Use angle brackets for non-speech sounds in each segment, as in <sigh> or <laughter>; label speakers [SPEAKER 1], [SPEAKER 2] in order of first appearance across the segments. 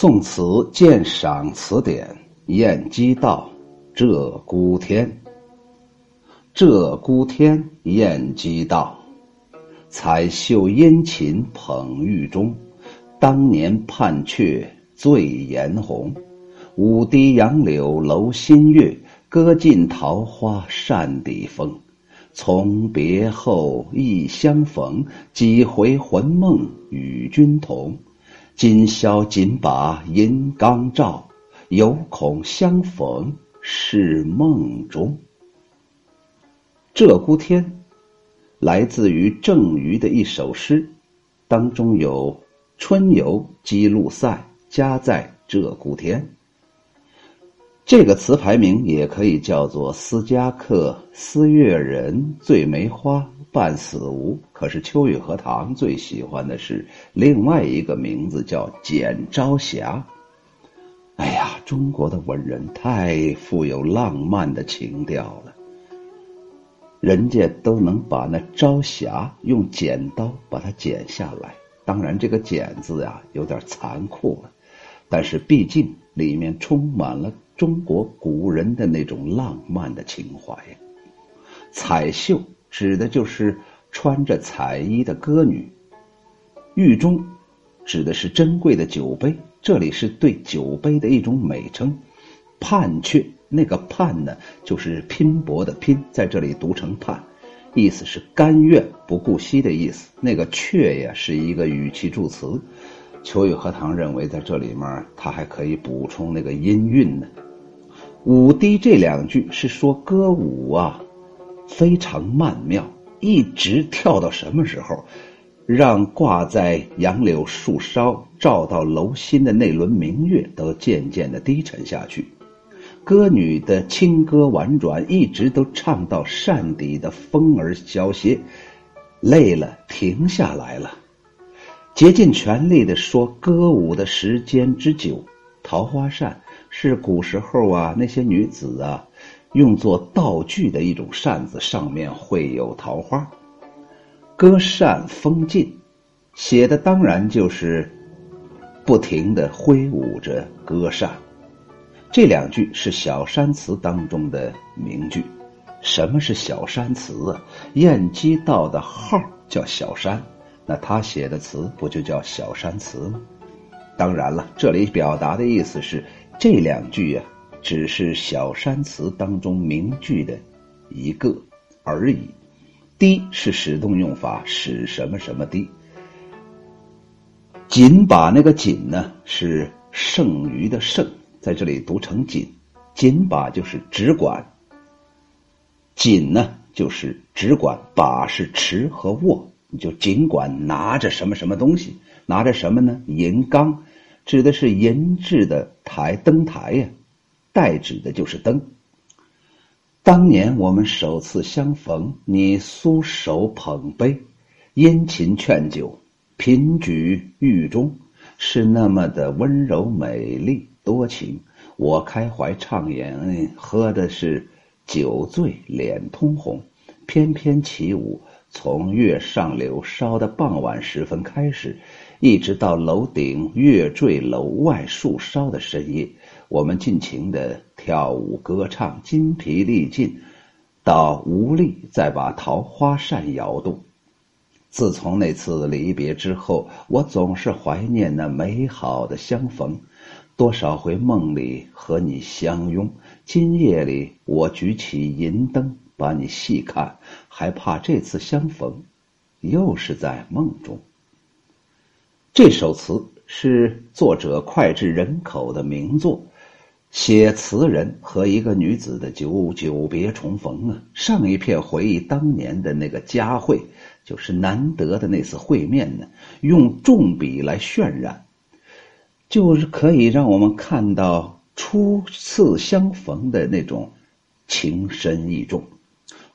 [SPEAKER 1] 宋词鉴赏词典《晏几道》鹧鸪天。鹧鸪天，晏几道。彩袖殷勤捧玉钟，当年盼却醉颜红。舞堤杨柳楼新月，歌尽桃花扇底风。从别后，忆相逢，几回魂梦与君同。今宵紧把银缸照，犹恐相逢是梦中。鹧鸪天，来自于郑余的一首诗，当中有“春游击鹿塞，家在鹧鸪天”。这个词牌名也可以叫做“思家客，思越人，醉梅花”。半死无，可是秋雨荷塘最喜欢的是另外一个名字，叫简朝霞。哎呀，中国的文人太富有浪漫的情调了，人家都能把那朝霞用剪刀把它剪下来。当然，这个“剪”字呀有点残酷了，但是毕竟里面充满了中国古人的那种浪漫的情怀。彩绣。指的就是穿着彩衣的歌女。玉钟，指的是珍贵的酒杯，这里是对酒杯的一种美称。盼却，那个盼呢，就是拼搏的拼，在这里读成盼，意思是甘愿不顾惜的意思。那个却呀，是一个语气助词。秋雨荷塘认为，在这里面，它还可以补充那个音韵呢。舞堤这两句是说歌舞啊。非常曼妙，一直跳到什么时候？让挂在杨柳树梢、照到楼心的那轮明月都渐渐的低沉下去。歌女的轻歌婉转，一直都唱到扇底的风儿消歇，累了停下来了，竭尽全力的说歌舞的时间之久。桃花扇是古时候啊，那些女子啊。用作道具的一种扇子，上面绘有桃花。歌扇风劲，写的当然就是不停的挥舞着歌扇。这两句是小山词当中的名句。什么是小山词啊？晏几道的号叫小山，那他写的词不就叫小山词吗？当然了，这里表达的意思是这两句呀。只是小山词当中名句的一个而已。滴是使动用法，使什么什么滴。仅把那个仅呢，是剩余的剩，在这里读成仅。仅把就是只管，仅呢就是只管，把是持和握，你就尽管拿着什么什么东西，拿着什么呢？银缸，指的是银制的台灯台呀。代指的就是灯。当年我们首次相逢，你苏手捧杯，殷勤劝酒，频举玉钟，是那么的温柔美丽多情。我开怀畅饮，喝的是酒醉脸通红，翩翩起舞，从月上柳梢的傍晚时分开始，一直到楼顶月坠楼外树梢的深夜。我们尽情的跳舞歌唱，筋疲力尽，到无力再把桃花扇摇动。自从那次离别之后，我总是怀念那美好的相逢，多少回梦里和你相拥。今夜里，我举起银灯，把你细看，还怕这次相逢，又是在梦中。这首词是作者脍炙人口的名作。写词人和一个女子的久久别重逢啊，上一片回忆当年的那个佳会，就是难得的那次会面呢。用重笔来渲染，就是可以让我们看到初次相逢的那种情深意重。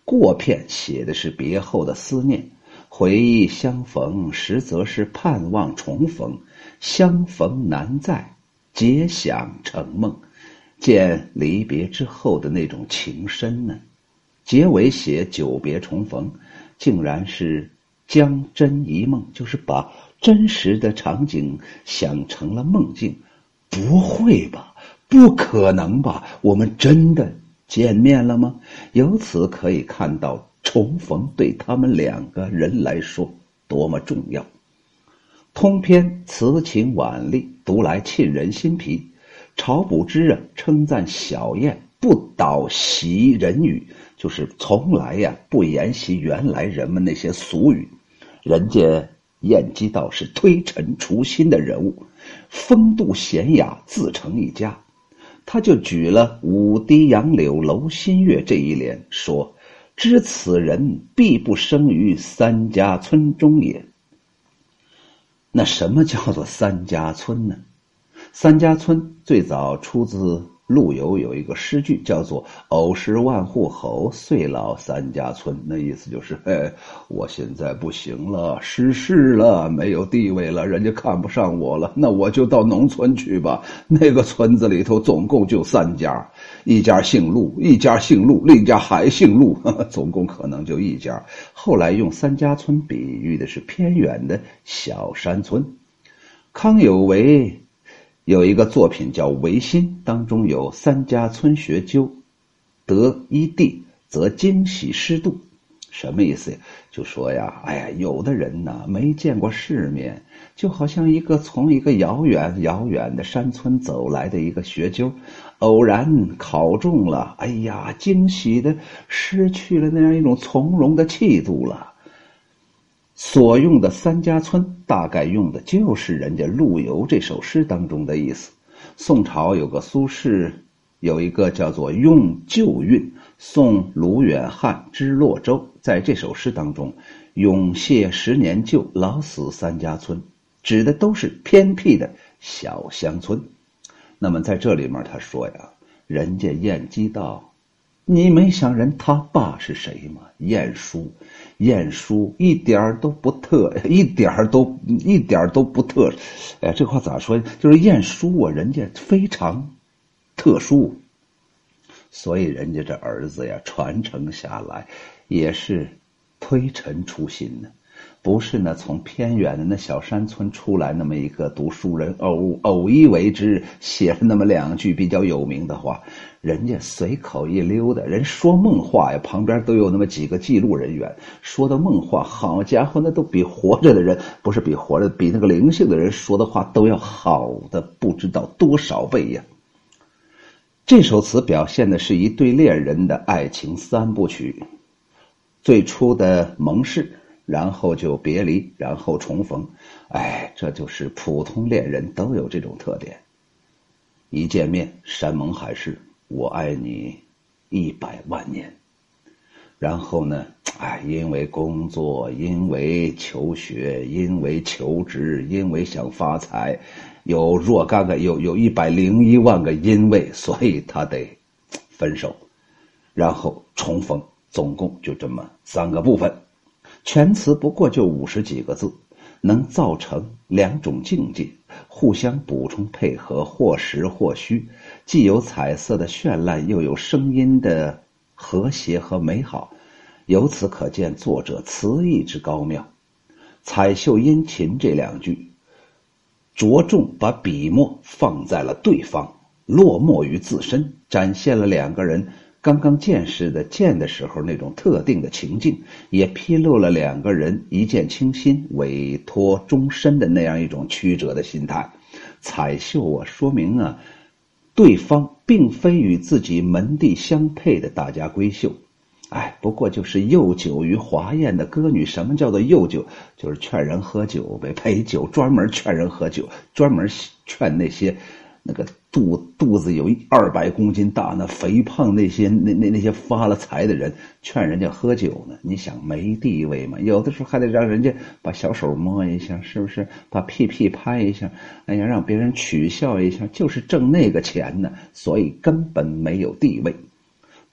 [SPEAKER 1] 过片写的是别后的思念，回忆相逢，实则是盼望重逢。相逢难再，结想成梦。见离别之后的那种情深呢？结尾写久别重逢，竟然是将真一梦，就是把真实的场景想成了梦境，不会吧？不可能吧？我们真的见面了吗？由此可以看到，重逢对他们两个人来说多么重要。通篇词情婉丽，读来沁人心脾。晁补之啊，称赞小燕不蹈袭人语，就是从来呀不沿袭原来人们那些俗语。人家晏几道是推陈出新的人物，风度娴雅，自成一家。他就举了“舞堤杨柳楼新月”这一联，说：“知此人必不生于三家村中也。”那什么叫做三家村呢？三家村最早出自陆游有一个诗句，叫做“偶是万户侯，岁老三家村”。那意思就是，哎，我现在不行了，失势了，没有地位了，人家看不上我了，那我就到农村去吧。那个村子里头总共就三家，一家姓陆，一家姓陆，另一家还姓陆，<laughs> 总共可能就一家。后来用三家村比喻的是偏远的小山村。康有为。有一个作品叫《维新》，当中有“三家村学究，得一地，则惊喜失度”，什么意思呀？就说呀，哎呀，有的人呢没见过世面，就好像一个从一个遥远遥远的山村走来的一个学究，偶然考中了，哎呀，惊喜的失去了那样一种从容的气度了。所用的“三家村”大概用的就是人家陆游这首诗当中的意思。宋朝有个苏轼，有一个叫做《用旧韵送卢远汉之洛州》。在这首诗当中，“永谢十年旧，老死三家村”指的都是偏僻的小乡村。那么在这里面，他说呀，人家晏几道。你没想人他爸是谁吗？晏殊，晏殊一点都不特，一点都一点都不特。哎，这话咋说？就是晏殊啊，人家非常特殊，所以人家这儿子呀，传承下来也是推陈出新的。不是呢，从偏远的那小山村出来那么一个读书人，偶偶一为之，写了那么两句比较有名的话，人家随口一溜的，人说梦话呀，旁边都有那么几个记录人员，说的梦话，好家伙，那都比活着的人，不是比活着，比那个灵性的人说的话都要好的不知道多少倍呀。这首词表现的是一对恋人的爱情三部曲，最初的盟誓。然后就别离，然后重逢，哎，这就是普通恋人都有这种特点。一见面，山盟海誓，我爱你一百万年。然后呢，哎，因为工作，因为求学，因为求职，因为想发财，有若干个，有有一百零一万个因为，所以他得分手，然后重逢，总共就这么三个部分。全词不过就五十几个字，能造成两种境界，互相补充配合，或实或虚，既有彩色的绚烂，又有声音的和谐和美好。由此可见作者词意之高妙。彩绣殷勤这两句，着重把笔墨放在了对方，落墨于自身，展现了两个人。刚刚见识的见的时候那种特定的情境，也披露了两个人一见倾心、委托终身的那样一种曲折的心态。彩绣啊，说明啊，对方并非与自己门第相配的大家闺秀，哎，不过就是幼酒于华宴的歌女。什么叫做幼酒？就是劝人喝酒呗，陪酒专门劝人喝酒，专门劝那些。那个肚肚子有一二百公斤大，那肥胖那些那那那些发了财的人，劝人家喝酒呢？你想没地位嘛？有的时候还得让人家把小手摸一下，是不是？把屁屁拍一下，哎呀，让别人取笑一下，就是挣那个钱呢。所以根本没有地位。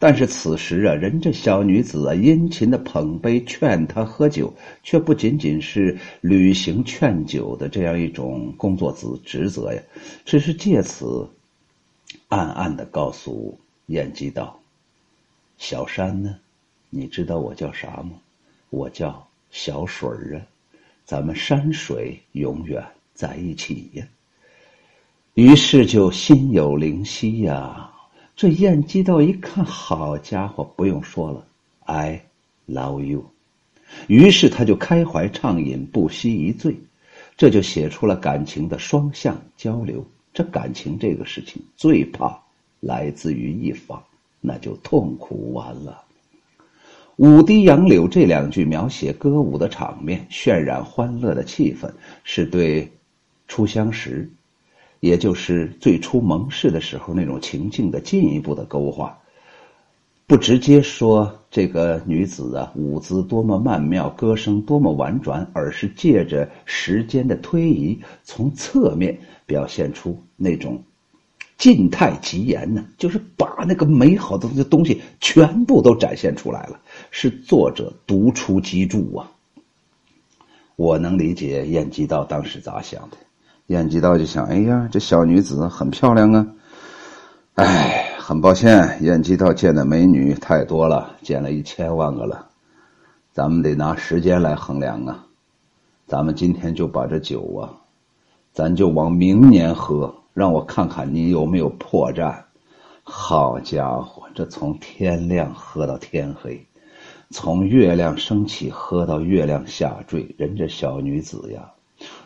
[SPEAKER 1] 但是此时啊，人这小女子啊，殷勤的捧杯劝他喝酒，却不仅仅是履行劝酒的这样一种工作职职责呀，只是借此暗暗的告诉晏几道：“小山呢，你知道我叫啥吗？我叫小水儿啊，咱们山水永远在一起呀。”于是就心有灵犀呀。这燕姬道一看，好家伙，不用说了，I love you。于是他就开怀畅饮，不惜一醉，这就写出了感情的双向交流。这感情这个事情，最怕来自于一方，那就痛苦完了。舞堤杨柳这两句描写歌舞的场面，渲染欢乐的气氛，是对初相识，也就是最初盟誓的时候那种情境的进一步的勾画。不直接说这个女子啊，舞姿多么曼妙，歌声多么婉转，而是借着时间的推移，从侧面表现出那种静态极严呢，就是把那个美好的东西全部都展现出来了，是作者独出机杼啊。我能理解燕姬道当时咋想的，燕姬道就想：哎呀，这小女子很漂亮啊，哎。很抱歉，燕姬道见的美女太多了，见了一千万个了，咱们得拿时间来衡量啊。咱们今天就把这酒啊，咱就往明年喝，让我看看你有没有破绽。好家伙，这从天亮喝到天黑，从月亮升起喝到月亮下坠，人这小女子呀，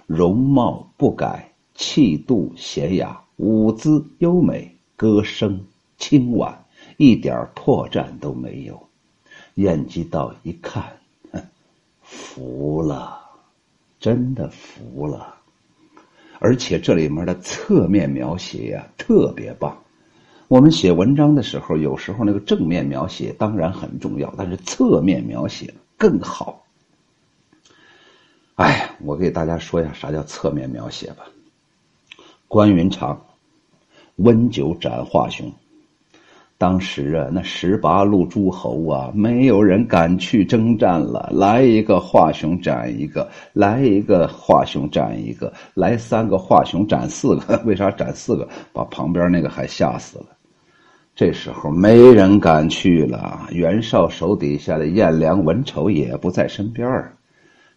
[SPEAKER 1] 容貌不改，气度娴雅，舞姿优美，歌声。清婉，一点破绽都没有。燕姬道一看，<laughs> 服了，真的服了。而且这里面的侧面描写呀，特别棒。我们写文章的时候，有时候那个正面描写当然很重要，但是侧面描写更好。哎，我给大家说一下啥叫侧面描写吧。关云长温酒斩华雄。当时啊，那十八路诸侯啊，没有人敢去征战了。来一个华雄斩一个，来一个华雄斩一个，来三个华雄斩四个。<laughs> 为啥斩四个？把旁边那个还吓死了。这时候没人敢去了。袁绍手底下的颜良、文丑也不在身边儿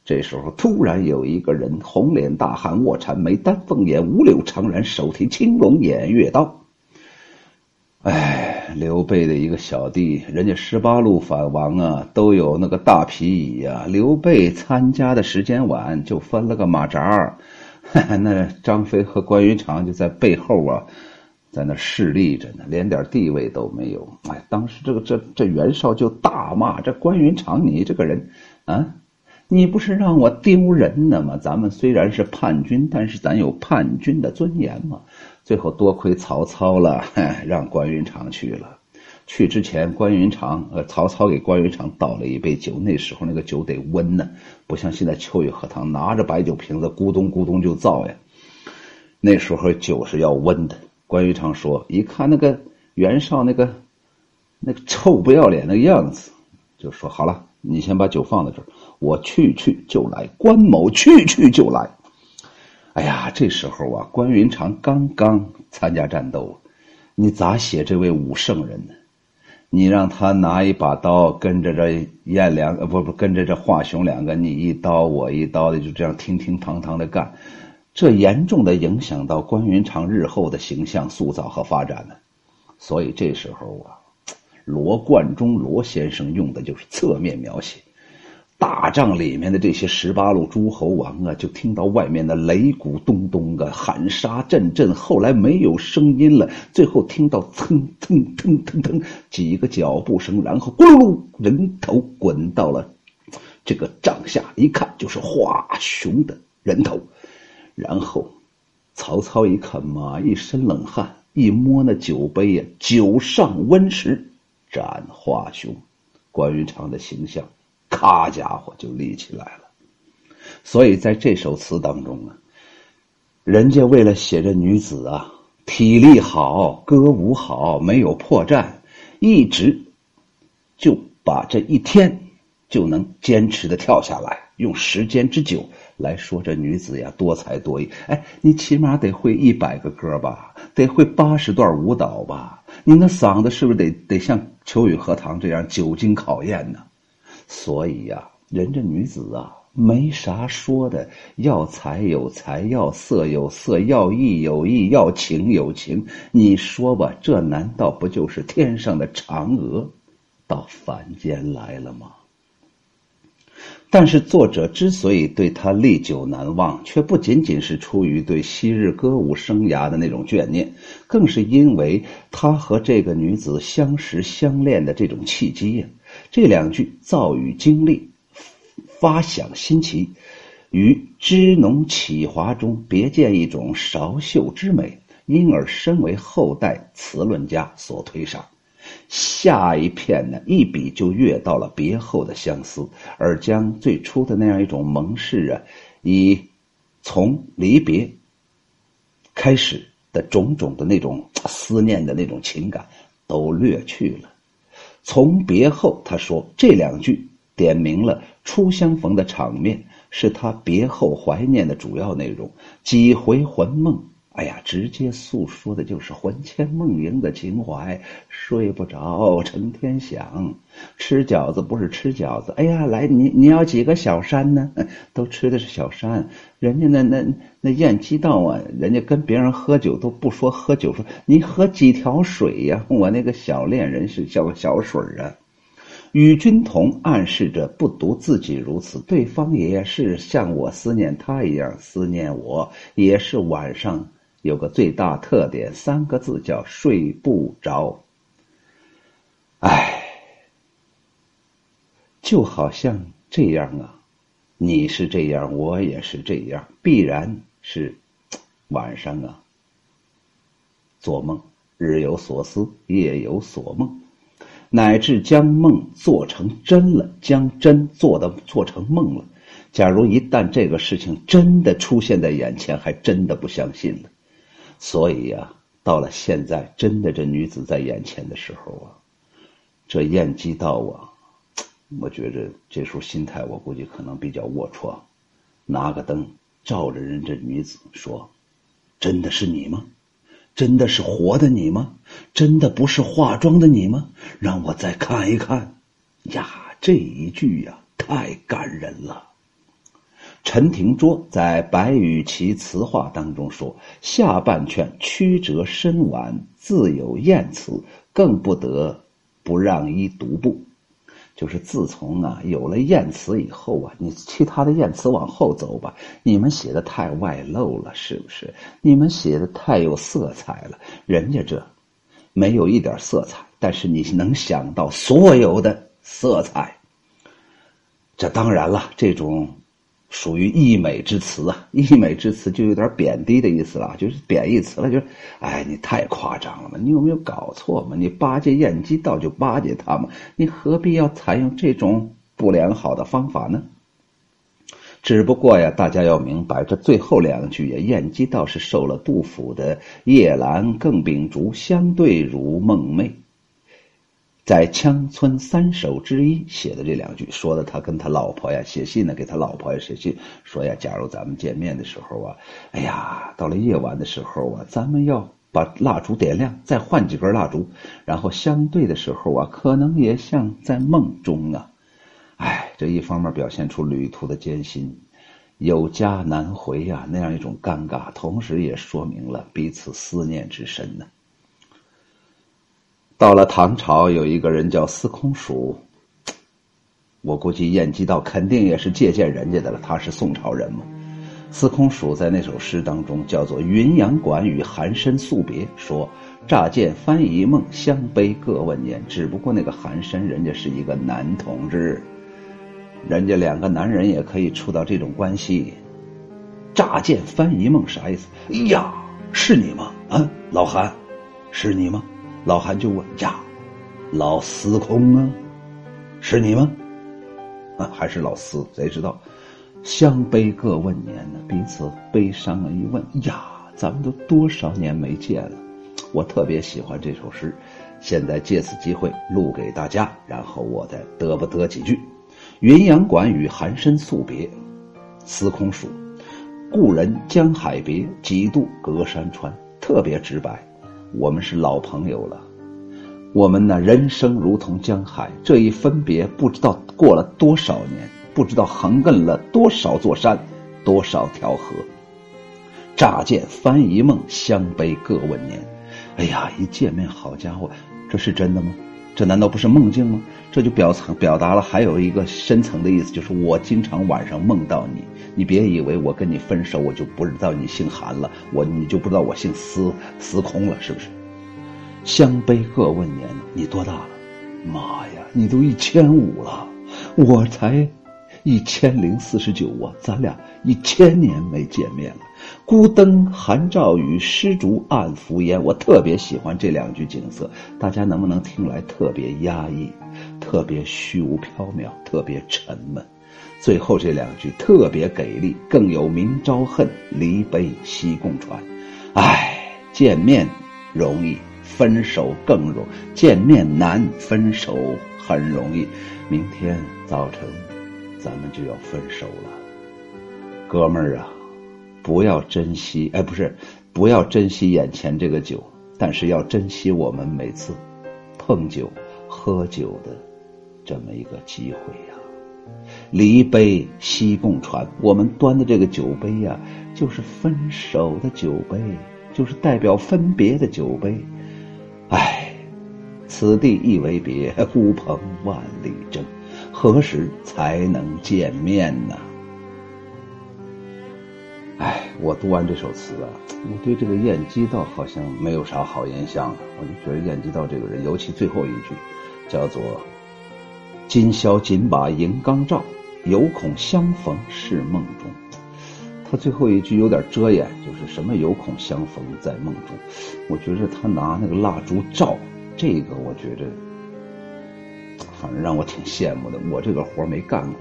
[SPEAKER 1] 这时候突然有一个人，红脸大汉，卧蚕眉，丹凤眼，五柳长髯，手提青龙偃月刀。哎，刘备的一个小弟，人家十八路反王啊，都有那个大皮椅呀。刘备参加的时间晚，就分了个马扎 <laughs> 那张飞和关云长就在背后啊，在那势立着呢，连点地位都没有。哎，当时这个这这袁绍就大骂这关云长，你这个人啊，你不是让我丢人呢吗？咱们虽然是叛军，但是咱有叛军的尊严嘛。最后多亏曹操了，让关云长去了。去之前，关云长呃，曹操给关云长倒了一杯酒。那时候那个酒得温呢，不像现在秋雨荷塘拿着白酒瓶子咕咚咕咚就造呀。那时候酒是要温的。关云长说：“一看那个袁绍那个那个臭不要脸的样子，就说好了，你先把酒放在这儿，我去去就来。关某去去就来。”哎呀，这时候啊，关云长刚刚参加战斗，你咋写这位武圣人呢？你让他拿一把刀，跟着这燕良呃，不不，跟着这华雄两个，你一刀我一刀的，就这样厅厅堂堂的干，这严重的影响到关云长日后的形象塑造和发展呢。所以这时候啊，罗贯中罗先生用的就是侧面描写。大帐里面的这些十八路诸侯王啊，就听到外面的擂鼓咚咚的，喊杀阵阵。后来没有声音了，最后听到蹭蹭蹭蹭蹭几个脚步声，然后咕噜噜，人头滚到了这个帐下，一看就是华雄的人头。然后曹操一看嘛，一身冷汗，一摸那酒杯呀，酒上温食，斩华雄。关云长的形象。咔家伙就立起来了，所以在这首词当中啊，人家为了写这女子啊，体力好，歌舞好，没有破绽，一直就把这一天就能坚持的跳下来，用时间之久来说这女子呀多才多艺。哎，你起码得会一百个歌吧，得会八十段舞蹈吧，你那嗓子是不是得得像秋雨荷塘这样久经考验呢？所以呀，人这女子啊，没啥说的，要财有财，要色有色，要义有义，要情有情。你说吧，这难道不就是天上的嫦娥到凡间来了吗？但是作者之所以对他历久难忘，却不仅仅是出于对昔日歌舞生涯的那种眷念，更是因为他和这个女子相识相恋的这种契机呀。这两句造语精丽。发想新奇，于枝浓绮华中别见一种韶秀之美，因而身为后代词论家所推赏。下一片呢，一笔就跃到了别后的相思，而将最初的那样一种盟誓啊，以从离别开始的种种的那种思念的那种情感都略去了。从别后，他说这两句。点明了初相逢的场面是他别后怀念的主要内容。几回魂梦，哎呀，直接诉说的就是魂牵梦萦的情怀。睡不着，成天想。吃饺子不是吃饺子，哎呀，来，你你要几个小山呢？<laughs> 都吃的是小山。人家那那那燕鸡道啊，人家跟别人喝酒都不说喝酒，说你喝几条水呀？<laughs> 我那个小恋人是叫个小水啊。与君同暗示着不独自己如此，对方也是像我思念他一样思念我，也是晚上有个最大特点，三个字叫睡不着。唉，就好像这样啊，你是这样，我也是这样，必然是晚上啊做梦，日有所思，夜有所梦。乃至将梦做成真了，将真做的做成梦了。假如一旦这个事情真的出现在眼前，还真的不相信了。所以呀，到了现在，真的这女子在眼前的时候啊，这燕姬道啊，我觉着这时候心态，我估计可能比较龌龊。拿个灯照着人这女子说：“真的是你吗？”真的是活的你吗？真的不是化妆的你吗？让我再看一看。呀，这一句呀，太感人了。陈廷桌在《白羽其词话》当中说：“下半阙曲折深婉，自有艳词，更不得不让一独步。”就是自从啊有了艳词以后啊，你其他的艳词往后走吧，你们写的太外露了，是不是？你们写的太有色彩了，人家这没有一点色彩，但是你能想到所有的色彩。这当然了，这种。属于溢美之词啊，<laughs> 溢美之词就有点贬低的意思了，就是贬义词了，就是，哎，你太夸张了嘛，你有没有搞错嘛？你巴结燕姬道就巴结他嘛，你何必要采用这种不良好的方法呢？只不过呀，大家要明白，这最后两句呀，燕姬道是受了杜甫的“夜阑更秉烛，相对如梦寐”。在《乡村三首》之一写的这两句，说的他跟他老婆呀写信呢，给他老婆呀写信，说呀，假如咱们见面的时候啊，哎呀，到了夜晚的时候啊，咱们要把蜡烛点亮，再换几根蜡烛，然后相对的时候啊，可能也像在梦中啊，哎，这一方面表现出旅途的艰辛，有家难回呀那样一种尴尬，同时也说明了彼此思念之深呢。到了唐朝，有一个人叫司空曙，我估计燕姬道肯定也是借鉴人家的了。他是宋朝人嘛？司空曙在那首诗当中叫做《云阳馆与寒山宿别》，说乍见翻疑梦，相悲各问年。只不过那个寒山人家是一个男同志，人家两个男人也可以处到这种关系。乍见翻疑梦啥意思？哎呀，是你吗？啊，老韩，是你吗？老韩就问：“呀，老司空啊，是你吗？啊，还是老司？谁知道？相悲各问年呢，彼此悲伤了一问：呀，咱们都多少年没见了？我特别喜欢这首诗，现在借此机会录给大家，然后我再嘚不嘚几句。云阳馆与寒山宿别，司空曙，故人江海别，几度隔山川，特别直白。”我们是老朋友了，我们呢，人生如同江海，这一分别不知道过了多少年，不知道横亘了多少座山，多少条河。乍见翻一梦，相悲各问年。哎呀，一见面，好家伙，这是真的吗？这难道不是梦境吗？这就表层表达了还有一个深层的意思，就是我经常晚上梦到你。你别以为我跟你分手，我就不知道你姓韩了，我你就不知道我姓司，司空了，是不是？相悲各问年，你多大了？妈呀，你都一千五了，我才一千零四十九啊！咱俩一千年没见面了。孤灯寒照雨，湿竹暗伏烟。我特别喜欢这两句景色，大家能不能听来特别压抑，特别虚无缥缈，特别沉闷？最后这两句特别给力，更有明朝恨，离悲西共传。唉，见面容易。分手更容，见面难，分手很容易。明天早晨，咱们就要分手了，哥们儿啊，不要珍惜，哎，不是，不要珍惜眼前这个酒，但是要珍惜我们每次碰酒、喝酒的这么一个机会呀。离杯西共传，我们端的这个酒杯呀，就是分手的酒杯，就是代表分别的酒杯。唉，此地一为别，孤蓬万里征，何时才能见面呢？我读完这首词啊，我对这个晏几道好像没有啥好印象了。我就觉得晏几道这个人，尤其最后一句，叫做“今宵紧把银缸照，犹恐相逢是梦中”。他最后一句有点遮掩，就是什么有恐相逢在梦中。我觉着他拿那个蜡烛照这个，我觉着反正让我挺羡慕的。我这个活没干过。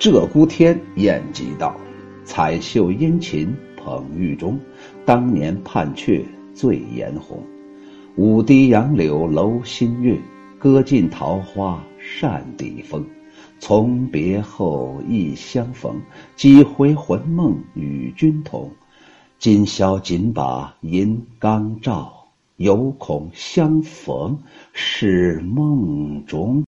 [SPEAKER 1] 鹧鸪天，晏几道，彩袖殷勤捧玉钟。当年盼却醉颜红，舞堤杨柳楼新月，歌尽桃花扇底风。从别后，忆相逢，几回魂梦与君同。今宵紧把银缸照，犹恐相逢是梦中。